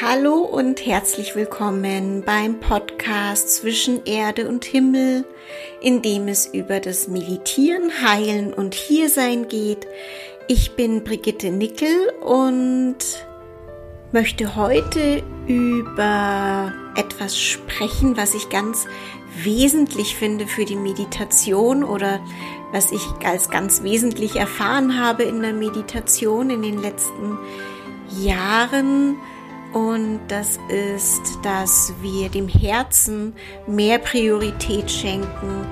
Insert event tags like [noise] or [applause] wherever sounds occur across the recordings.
Hallo und herzlich willkommen beim Podcast zwischen Erde und Himmel, in dem es über das Meditieren, Heilen und Hiersein geht. Ich bin Brigitte Nickel und möchte heute über etwas sprechen, was ich ganz wesentlich finde für die Meditation oder was ich als ganz wesentlich erfahren habe in der Meditation in den letzten Jahren und das ist, dass wir dem Herzen mehr Priorität schenken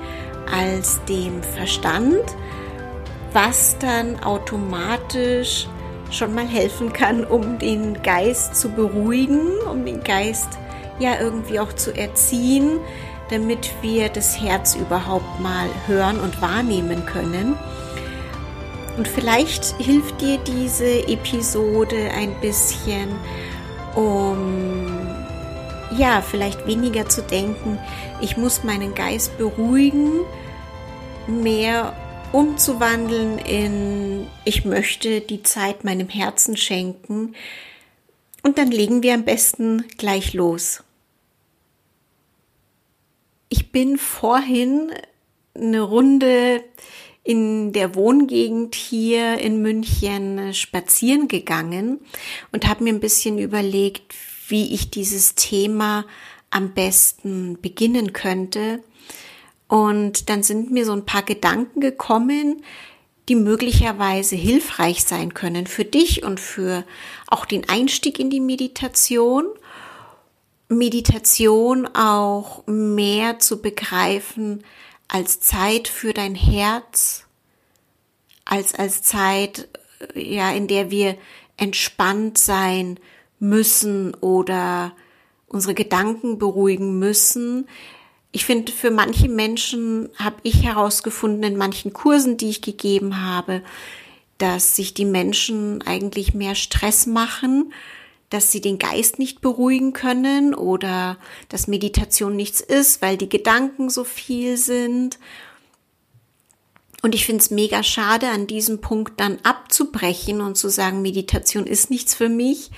als dem Verstand, was dann automatisch schon mal helfen kann, um den Geist zu beruhigen, um den Geist ja irgendwie auch zu erziehen, damit wir das Herz überhaupt mal hören und wahrnehmen können. Und vielleicht hilft dir diese Episode ein bisschen, um ja, vielleicht weniger zu denken, ich muss meinen Geist beruhigen, mehr umzuwandeln in ich möchte die Zeit meinem Herzen schenken und dann legen wir am besten gleich los. Ich bin vorhin eine Runde in der Wohngegend hier in München äh, spazieren gegangen und habe mir ein bisschen überlegt, wie ich dieses Thema am besten beginnen könnte. Und dann sind mir so ein paar Gedanken gekommen, die möglicherweise hilfreich sein können für dich und für auch den Einstieg in die Meditation. Meditation auch mehr zu begreifen als Zeit für dein Herz, als als Zeit, ja, in der wir entspannt sein müssen oder unsere Gedanken beruhigen müssen. Ich finde, für manche Menschen habe ich herausgefunden in manchen Kursen, die ich gegeben habe, dass sich die Menschen eigentlich mehr Stress machen dass sie den Geist nicht beruhigen können oder dass Meditation nichts ist, weil die Gedanken so viel sind. Und ich finde es mega schade, an diesem Punkt dann abzubrechen und zu sagen, Meditation ist nichts für mich.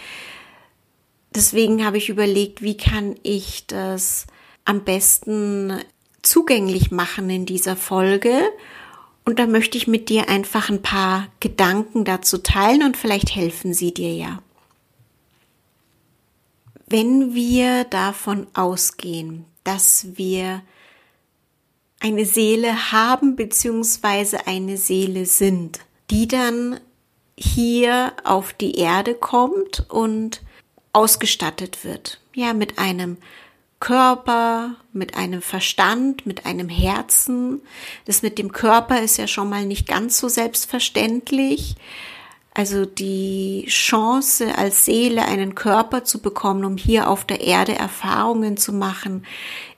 Deswegen habe ich überlegt, wie kann ich das am besten zugänglich machen in dieser Folge. Und da möchte ich mit dir einfach ein paar Gedanken dazu teilen und vielleicht helfen sie dir ja. Wenn wir davon ausgehen, dass wir eine Seele haben beziehungsweise eine Seele sind, die dann hier auf die Erde kommt und ausgestattet wird. Ja, mit einem Körper, mit einem Verstand, mit einem Herzen. Das mit dem Körper ist ja schon mal nicht ganz so selbstverständlich. Also die Chance als Seele einen Körper zu bekommen, um hier auf der Erde Erfahrungen zu machen,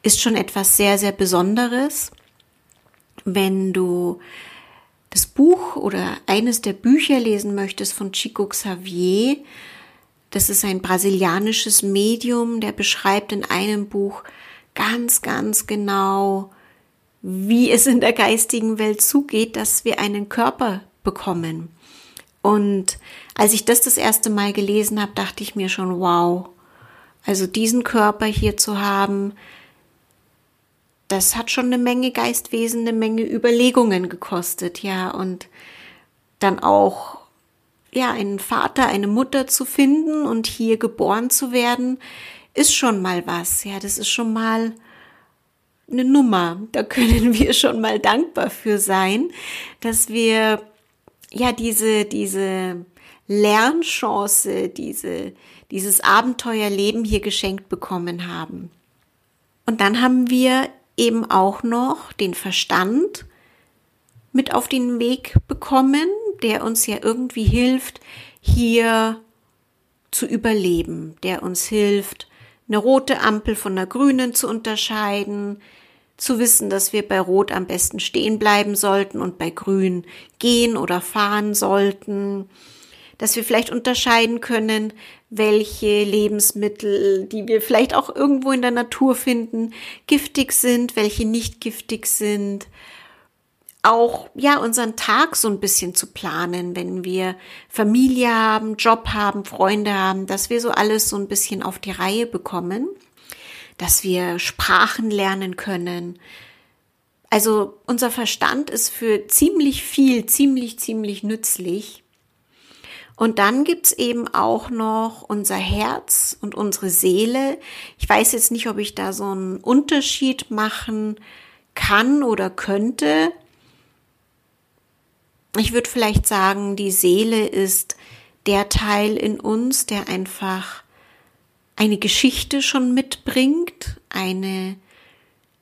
ist schon etwas sehr, sehr Besonderes. Wenn du das Buch oder eines der Bücher lesen möchtest von Chico Xavier, das ist ein brasilianisches Medium, der beschreibt in einem Buch ganz, ganz genau, wie es in der geistigen Welt zugeht, dass wir einen Körper bekommen. Und als ich das das erste Mal gelesen habe, dachte ich mir schon, wow, also diesen Körper hier zu haben, das hat schon eine Menge Geistwesen, eine Menge Überlegungen gekostet, ja, und dann auch, ja, einen Vater, eine Mutter zu finden und hier geboren zu werden, ist schon mal was, ja, das ist schon mal eine Nummer. Da können wir schon mal dankbar für sein, dass wir ja, diese, diese Lernchance, diese, dieses Abenteuerleben hier geschenkt bekommen haben. Und dann haben wir eben auch noch den Verstand mit auf den Weg bekommen, der uns ja irgendwie hilft, hier zu überleben, der uns hilft, eine rote Ampel von einer grünen zu unterscheiden, zu wissen, dass wir bei Rot am besten stehen bleiben sollten und bei Grün gehen oder fahren sollten, dass wir vielleicht unterscheiden können, welche Lebensmittel, die wir vielleicht auch irgendwo in der Natur finden, giftig sind, welche nicht giftig sind. auch, ja, unseren Tag so ein bisschen zu planen, wenn wir Familie haben, Job haben, Freunde haben, dass wir so alles so ein bisschen auf die Reihe bekommen, dass wir Sprachen lernen können. Also unser Verstand ist für ziemlich viel, ziemlich, ziemlich nützlich. Und dann gibt's eben auch noch unser Herz und unsere Seele. Ich weiß jetzt nicht, ob ich da so einen Unterschied machen kann oder könnte. Ich würde vielleicht sagen, die Seele ist der Teil in uns, der einfach eine Geschichte schon mitbringt, eine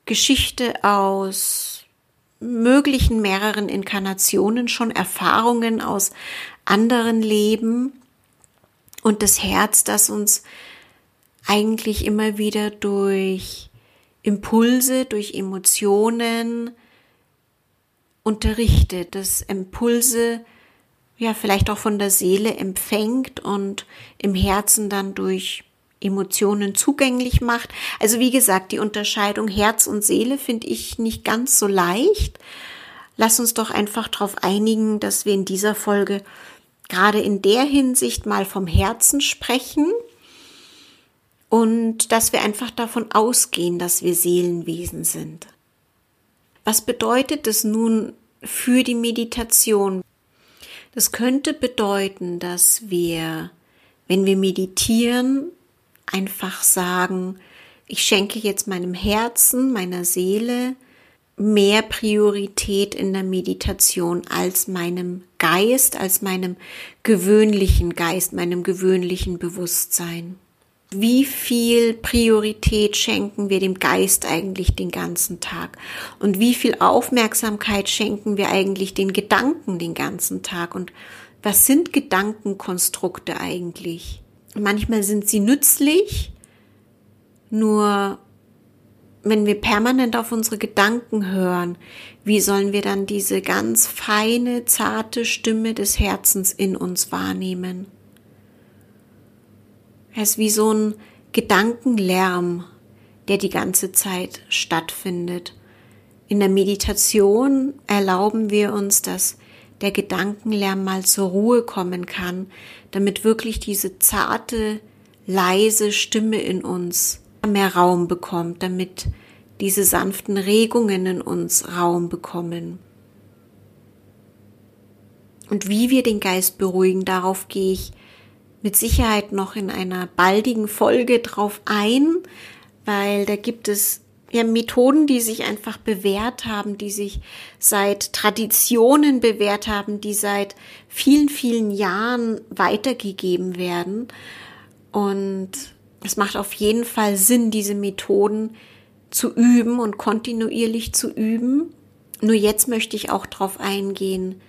Geschichte aus möglichen mehreren Inkarnationen, schon Erfahrungen aus anderen Leben und das Herz, das uns eigentlich immer wieder durch Impulse, durch Emotionen unterrichtet, das Impulse ja vielleicht auch von der Seele empfängt und im Herzen dann durch Emotionen zugänglich macht. Also wie gesagt, die Unterscheidung Herz und Seele finde ich nicht ganz so leicht. Lass uns doch einfach darauf einigen, dass wir in dieser Folge gerade in der Hinsicht mal vom Herzen sprechen und dass wir einfach davon ausgehen, dass wir Seelenwesen sind. Was bedeutet es nun für die Meditation? Das könnte bedeuten, dass wir, wenn wir meditieren, einfach sagen, ich schenke jetzt meinem Herzen, meiner Seele mehr Priorität in der Meditation als meinem Geist, als meinem gewöhnlichen Geist, meinem gewöhnlichen Bewusstsein wie viel Priorität schenken wir dem Geist eigentlich den ganzen Tag? Und wie viel Aufmerksamkeit schenken wir eigentlich den Gedanken den ganzen Tag? Und was sind Gedankenkonstrukte eigentlich? Manchmal sind sie nützlich, nur wenn wir permanent auf unsere Gedanken hören, wie sollen wir dann diese ganz feine, zarte Stimme des Herzens in uns wahrnehmen? Er ist wie so ein Gedankenlärm, der die ganze Zeit stattfindet. In der Meditation erlauben wir uns, dass der Gedankenlärm mal zur Ruhe kommen kann, damit wirklich diese zarte, leise Stimme in uns mehr Raum bekommt, damit diese sanften Regungen in uns Raum bekommen. Und wie wir den Geist beruhigen, darauf gehe ich mit Sicherheit noch in einer baldigen Folge drauf ein, weil da gibt es ja Methoden, die sich einfach bewährt haben, die sich seit Traditionen bewährt haben, die seit vielen, vielen Jahren weitergegeben werden. Und es macht auf jeden Fall Sinn, diese Methoden zu üben und kontinuierlich zu üben. Nur jetzt möchte ich auch darauf eingehen,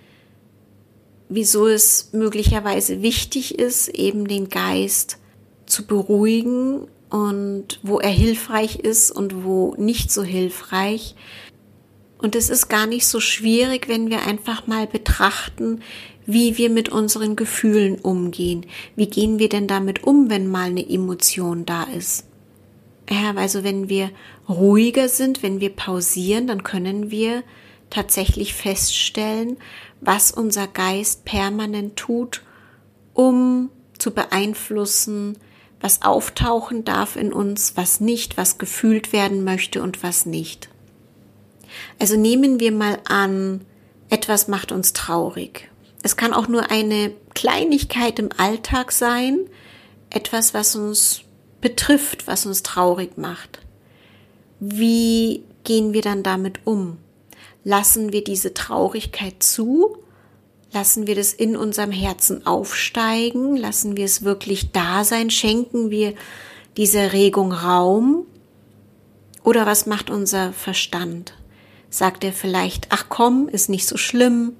wieso es möglicherweise wichtig ist, eben den Geist zu beruhigen und wo er hilfreich ist und wo nicht so hilfreich. Und es ist gar nicht so schwierig, wenn wir einfach mal betrachten, wie wir mit unseren Gefühlen umgehen. Wie gehen wir denn damit um, wenn mal eine Emotion da ist? Ja, also wenn wir ruhiger sind, wenn wir pausieren, dann können wir tatsächlich feststellen, was unser Geist permanent tut, um zu beeinflussen, was auftauchen darf in uns, was nicht, was gefühlt werden möchte und was nicht. Also nehmen wir mal an, etwas macht uns traurig. Es kann auch nur eine Kleinigkeit im Alltag sein, etwas, was uns betrifft, was uns traurig macht. Wie gehen wir dann damit um? lassen wir diese Traurigkeit zu, lassen wir das in unserem Herzen aufsteigen, lassen wir es wirklich da sein, schenken wir dieser Regung Raum oder was macht unser Verstand? Sagt er vielleicht, ach komm, ist nicht so schlimm?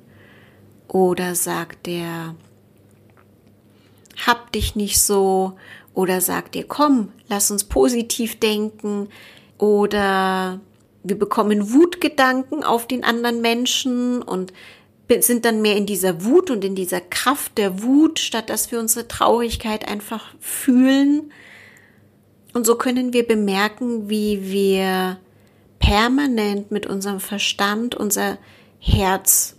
Oder sagt er, hab dich nicht so? Oder sagt er, komm, lass uns positiv denken? Oder wir bekommen Wutgedanken auf den anderen Menschen und sind dann mehr in dieser Wut und in dieser Kraft der Wut, statt dass wir unsere Traurigkeit einfach fühlen. Und so können wir bemerken, wie wir permanent mit unserem Verstand unser Herz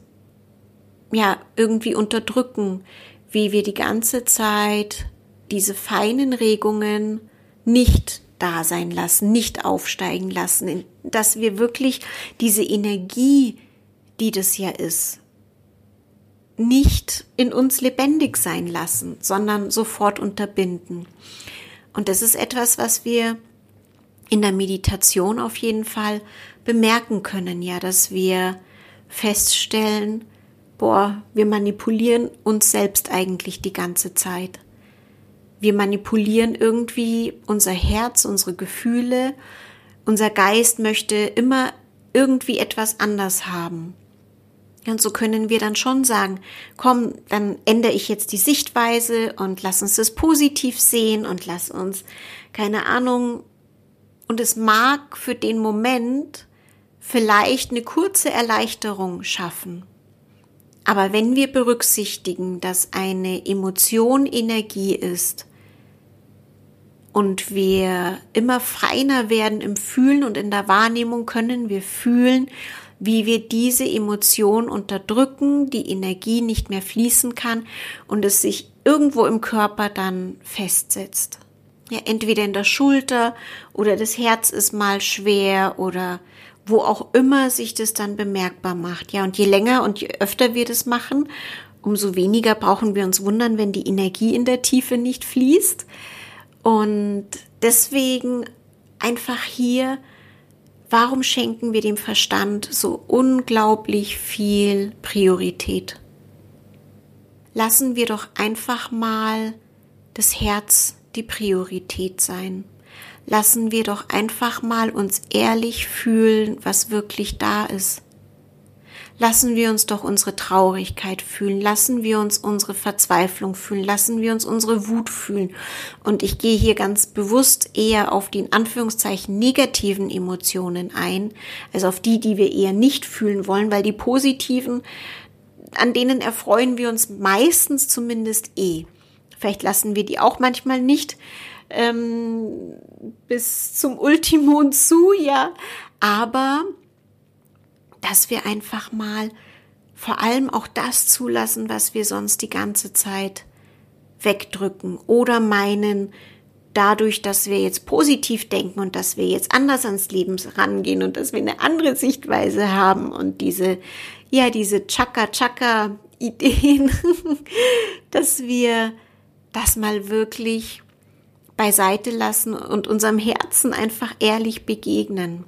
ja irgendwie unterdrücken, wie wir die ganze Zeit diese feinen Regungen nicht da sein lassen, nicht aufsteigen lassen, dass wir wirklich diese Energie, die das ja ist, nicht in uns lebendig sein lassen, sondern sofort unterbinden. Und das ist etwas, was wir in der Meditation auf jeden Fall bemerken können, ja, dass wir feststellen, boah, wir manipulieren uns selbst eigentlich die ganze Zeit. Wir manipulieren irgendwie unser Herz, unsere Gefühle. Unser Geist möchte immer irgendwie etwas anders haben. Und so können wir dann schon sagen, komm, dann ändere ich jetzt die Sichtweise und lass uns das positiv sehen und lass uns, keine Ahnung, und es mag für den Moment vielleicht eine kurze Erleichterung schaffen. Aber wenn wir berücksichtigen, dass eine Emotion Energie ist und wir immer feiner werden im Fühlen und in der Wahrnehmung können wir fühlen, wie wir diese Emotion unterdrücken, die Energie nicht mehr fließen kann und es sich irgendwo im Körper dann festsetzt. Ja, entweder in der Schulter oder das Herz ist mal schwer oder wo auch immer sich das dann bemerkbar macht. Ja, und je länger und je öfter wir das machen, umso weniger brauchen wir uns wundern, wenn die Energie in der Tiefe nicht fließt. Und deswegen einfach hier, warum schenken wir dem Verstand so unglaublich viel Priorität? Lassen wir doch einfach mal das Herz die Priorität sein lassen wir doch einfach mal uns ehrlich fühlen, was wirklich da ist. Lassen wir uns doch unsere Traurigkeit fühlen, lassen wir uns unsere Verzweiflung fühlen, lassen wir uns unsere Wut fühlen. Und ich gehe hier ganz bewusst eher auf die in Anführungszeichen negativen Emotionen ein, also auf die, die wir eher nicht fühlen wollen, weil die positiven, an denen erfreuen wir uns meistens zumindest eh. Vielleicht lassen wir die auch manchmal nicht ähm, bis zum Ultimum zu, ja. Aber dass wir einfach mal vor allem auch das zulassen, was wir sonst die ganze Zeit wegdrücken oder meinen, dadurch, dass wir jetzt positiv denken und dass wir jetzt anders ans Leben rangehen und dass wir eine andere Sichtweise haben und diese, ja, diese Chaka-Chaka-Ideen, [laughs] dass wir das mal wirklich beiseite lassen und unserem Herzen einfach ehrlich begegnen.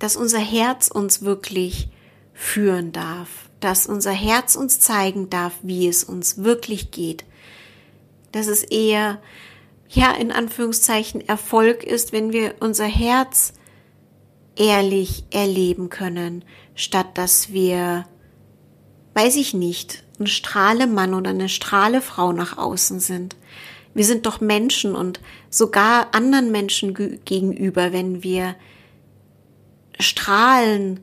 Dass unser Herz uns wirklich führen darf, dass unser Herz uns zeigen darf, wie es uns wirklich geht. Dass es eher, ja, in Anführungszeichen Erfolg ist, wenn wir unser Herz ehrlich erleben können, statt dass wir, weiß ich nicht, ein Strahlemann oder eine Strahlefrau nach außen sind. Wir sind doch Menschen und sogar anderen Menschen gegenüber, wenn wir strahlen,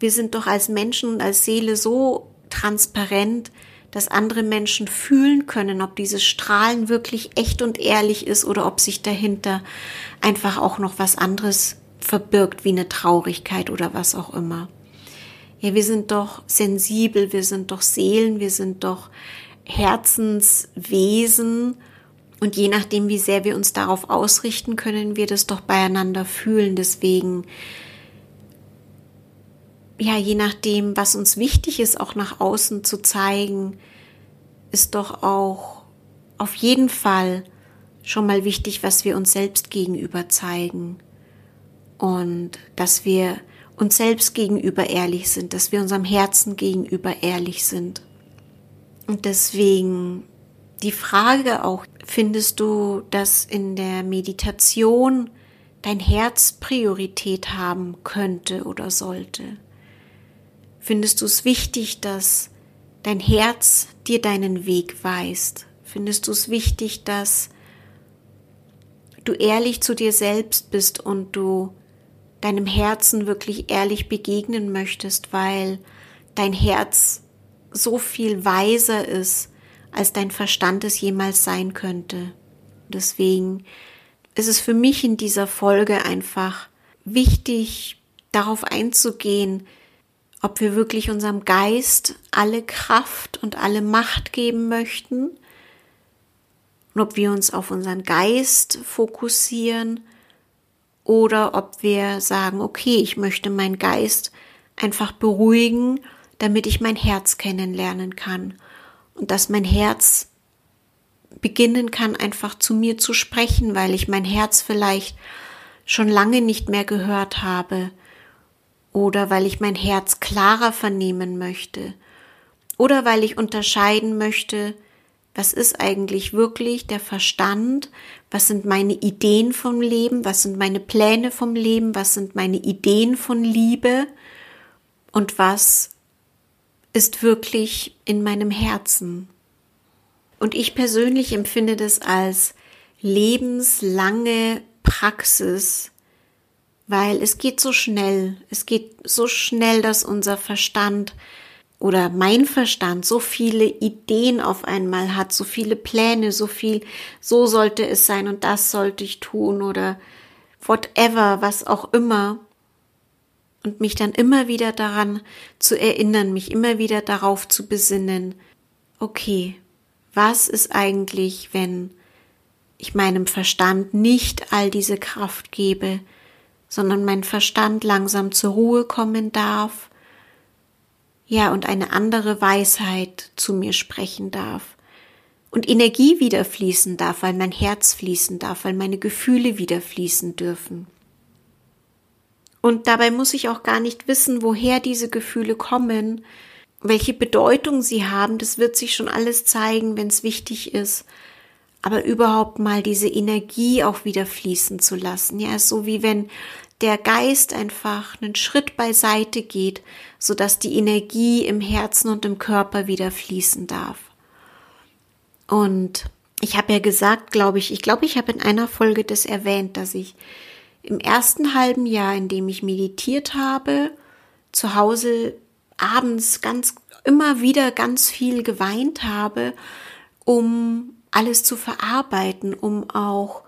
wir sind doch als Menschen und als Seele so transparent, dass andere Menschen fühlen können, ob dieses Strahlen wirklich echt und ehrlich ist oder ob sich dahinter einfach auch noch was anderes verbirgt, wie eine Traurigkeit oder was auch immer. Ja, wir sind doch sensibel, wir sind doch Seelen, wir sind doch Herzenswesen. Und je nachdem, wie sehr wir uns darauf ausrichten, können wir das doch beieinander fühlen. Deswegen, ja, je nachdem, was uns wichtig ist, auch nach außen zu zeigen, ist doch auch auf jeden Fall schon mal wichtig, was wir uns selbst gegenüber zeigen. Und dass wir uns selbst gegenüber ehrlich sind, dass wir unserem Herzen gegenüber ehrlich sind. Und deswegen die Frage auch, findest du, dass in der Meditation dein Herz Priorität haben könnte oder sollte? Findest du es wichtig, dass dein Herz dir deinen Weg weist? Findest du es wichtig, dass du ehrlich zu dir selbst bist und du deinem Herzen wirklich ehrlich begegnen möchtest, weil dein Herz so viel weiser ist, als dein Verstand es jemals sein könnte. Deswegen ist es für mich in dieser Folge einfach wichtig, darauf einzugehen, ob wir wirklich unserem Geist alle Kraft und alle Macht geben möchten und ob wir uns auf unseren Geist fokussieren oder ob wir sagen, okay, ich möchte meinen Geist einfach beruhigen, damit ich mein Herz kennenlernen kann und dass mein Herz beginnen kann, einfach zu mir zu sprechen, weil ich mein Herz vielleicht schon lange nicht mehr gehört habe oder weil ich mein Herz klarer vernehmen möchte oder weil ich unterscheiden möchte, was ist eigentlich wirklich der Verstand, was sind meine Ideen vom Leben, was sind meine Pläne vom Leben, was sind meine Ideen von Liebe und was ist wirklich in meinem Herzen. Und ich persönlich empfinde das als lebenslange Praxis, weil es geht so schnell, es geht so schnell, dass unser Verstand oder mein Verstand so viele Ideen auf einmal hat, so viele Pläne, so viel, so sollte es sein und das sollte ich tun oder whatever, was auch immer. Und mich dann immer wieder daran zu erinnern, mich immer wieder darauf zu besinnen, okay, was ist eigentlich, wenn ich meinem Verstand nicht all diese Kraft gebe, sondern mein Verstand langsam zur Ruhe kommen darf ja, und eine andere Weisheit zu mir sprechen darf. Und Energie wieder fließen darf, weil mein Herz fließen darf, weil meine Gefühle wieder fließen dürfen. Und dabei muss ich auch gar nicht wissen, woher diese Gefühle kommen, welche Bedeutung sie haben, das wird sich schon alles zeigen, wenn es wichtig ist. Aber überhaupt mal diese Energie auch wieder fließen zu lassen. Ja, so wie wenn der Geist einfach einen Schritt beiseite geht, so dass die Energie im Herzen und im Körper wieder fließen darf. Und ich habe ja gesagt, glaube ich, ich glaube, ich habe in einer Folge das erwähnt, dass ich im ersten halben Jahr, in dem ich meditiert habe, zu Hause abends ganz immer wieder ganz viel geweint habe, um alles zu verarbeiten, um auch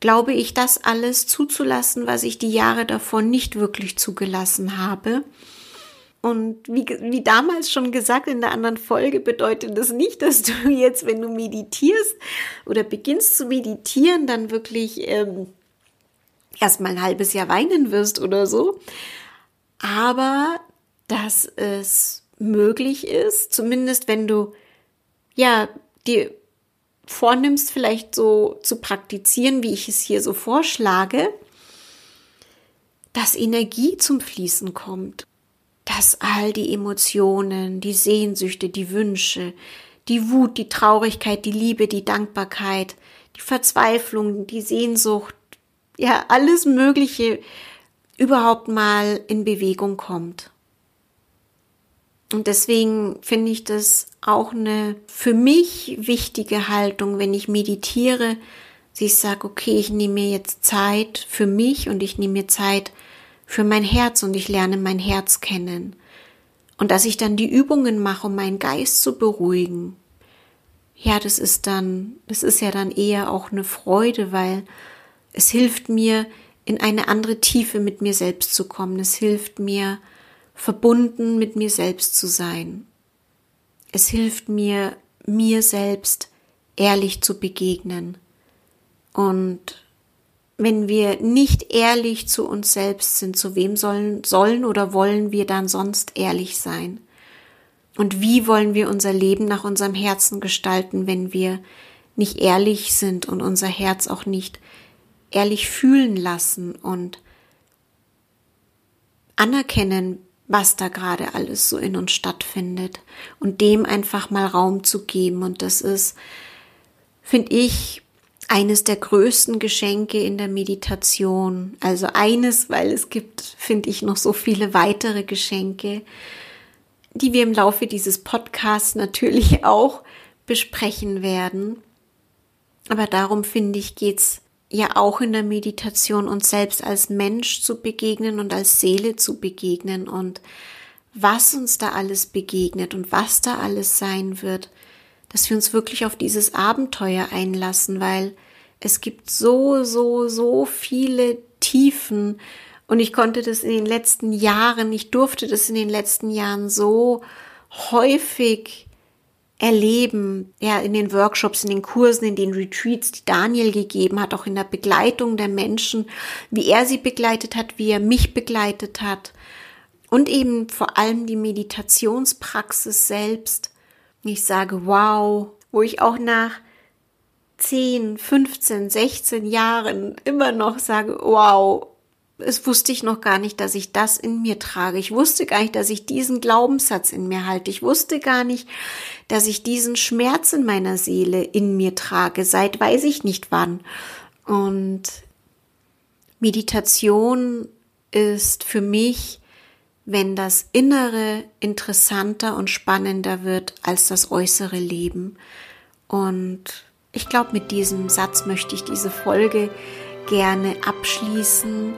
glaube ich, das alles zuzulassen, was ich die Jahre davor nicht wirklich zugelassen habe. Und wie, wie damals schon gesagt in der anderen Folge, bedeutet das nicht, dass du [laughs] jetzt, wenn du meditierst oder beginnst zu meditieren, dann wirklich ähm, erstmal ein halbes Jahr weinen wirst oder so. Aber dass es möglich ist, zumindest wenn du ja dir vornimmst, vielleicht so zu praktizieren, wie ich es hier so vorschlage, dass Energie zum Fließen kommt, dass all die Emotionen, die Sehnsüchte, die Wünsche, die Wut, die Traurigkeit, die Liebe, die Dankbarkeit, die Verzweiflung, die Sehnsucht, ja, alles Mögliche überhaupt mal in Bewegung kommt. Und deswegen finde ich das auch eine für mich wichtige Haltung, wenn ich meditiere, dass ich sage, okay, ich nehme mir jetzt Zeit für mich und ich nehme mir Zeit für mein Herz und ich lerne mein Herz kennen. Und dass ich dann die Übungen mache, um meinen Geist zu beruhigen. Ja, das ist dann, das ist ja dann eher auch eine Freude, weil es hilft mir, in eine andere Tiefe mit mir selbst zu kommen. Es hilft mir, verbunden mit mir selbst zu sein. Es hilft mir, mir selbst ehrlich zu begegnen. Und wenn wir nicht ehrlich zu uns selbst sind, zu wem sollen, sollen oder wollen wir dann sonst ehrlich sein? Und wie wollen wir unser Leben nach unserem Herzen gestalten, wenn wir nicht ehrlich sind und unser Herz auch nicht ehrlich fühlen lassen und anerkennen, was da gerade alles so in uns stattfindet und dem einfach mal Raum zu geben. Und das ist, finde ich, eines der größten Geschenke in der Meditation. Also eines, weil es gibt, finde ich, noch so viele weitere Geschenke, die wir im Laufe dieses Podcasts natürlich [laughs] auch besprechen werden. Aber darum finde ich, geht's ja auch in der Meditation uns selbst als Mensch zu begegnen und als Seele zu begegnen. Und was uns da alles begegnet und was da alles sein wird, dass wir uns wirklich auf dieses Abenteuer einlassen, weil Es gibt so, so, so viele Tiefen. Und ich konnte das in den letzten Jahren, ich durfte das in den letzten Jahren so häufig erleben, ja, in den Workshops, in den Kursen, in den Retreats, die Daniel gegeben hat, auch in der Begleitung der Menschen, wie er sie begleitet hat, wie er mich begleitet hat und eben vor allem die Meditationspraxis selbst. Ich sage, wow, wo ich auch nach 10, 15, 16 Jahren immer noch sage, wow, es wusste ich noch gar nicht, dass ich das in mir trage. Ich wusste gar nicht, dass ich diesen Glaubenssatz in mir halte. Ich wusste gar nicht, dass ich diesen Schmerz in meiner Seele in mir trage, seit weiß ich nicht wann. Und Meditation ist für mich, wenn das Innere interessanter und spannender wird als das äußere Leben. Und ich glaube, mit diesem Satz möchte ich diese Folge gerne abschließen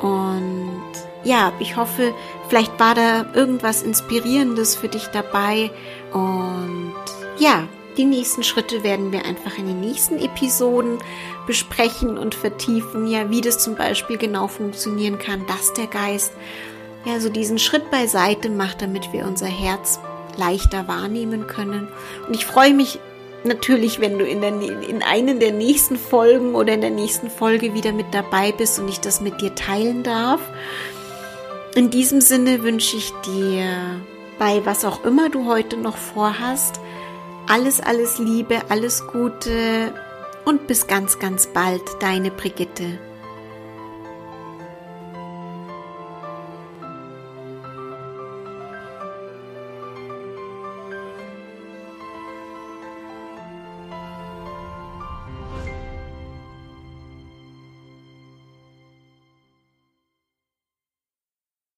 und ja, ich hoffe, vielleicht war da irgendwas Inspirierendes für dich dabei. Und ja, die nächsten Schritte werden wir einfach in den nächsten Episoden besprechen und vertiefen, ja, wie das zum Beispiel genau funktionieren kann, dass der Geist ja so diesen Schritt beiseite macht, damit wir unser Herz leichter wahrnehmen können. Und ich freue mich natürlich, wenn du in, der, in einen der nächsten Folgen oder in der nächsten Folge wieder mit dabei bist und ich das mit dir teilen darf. In diesem Sinne wünsche ich dir bei was auch immer du heute noch vorhast, alles, alles Liebe, alles Gute und bis ganz, ganz bald, deine Brigitte.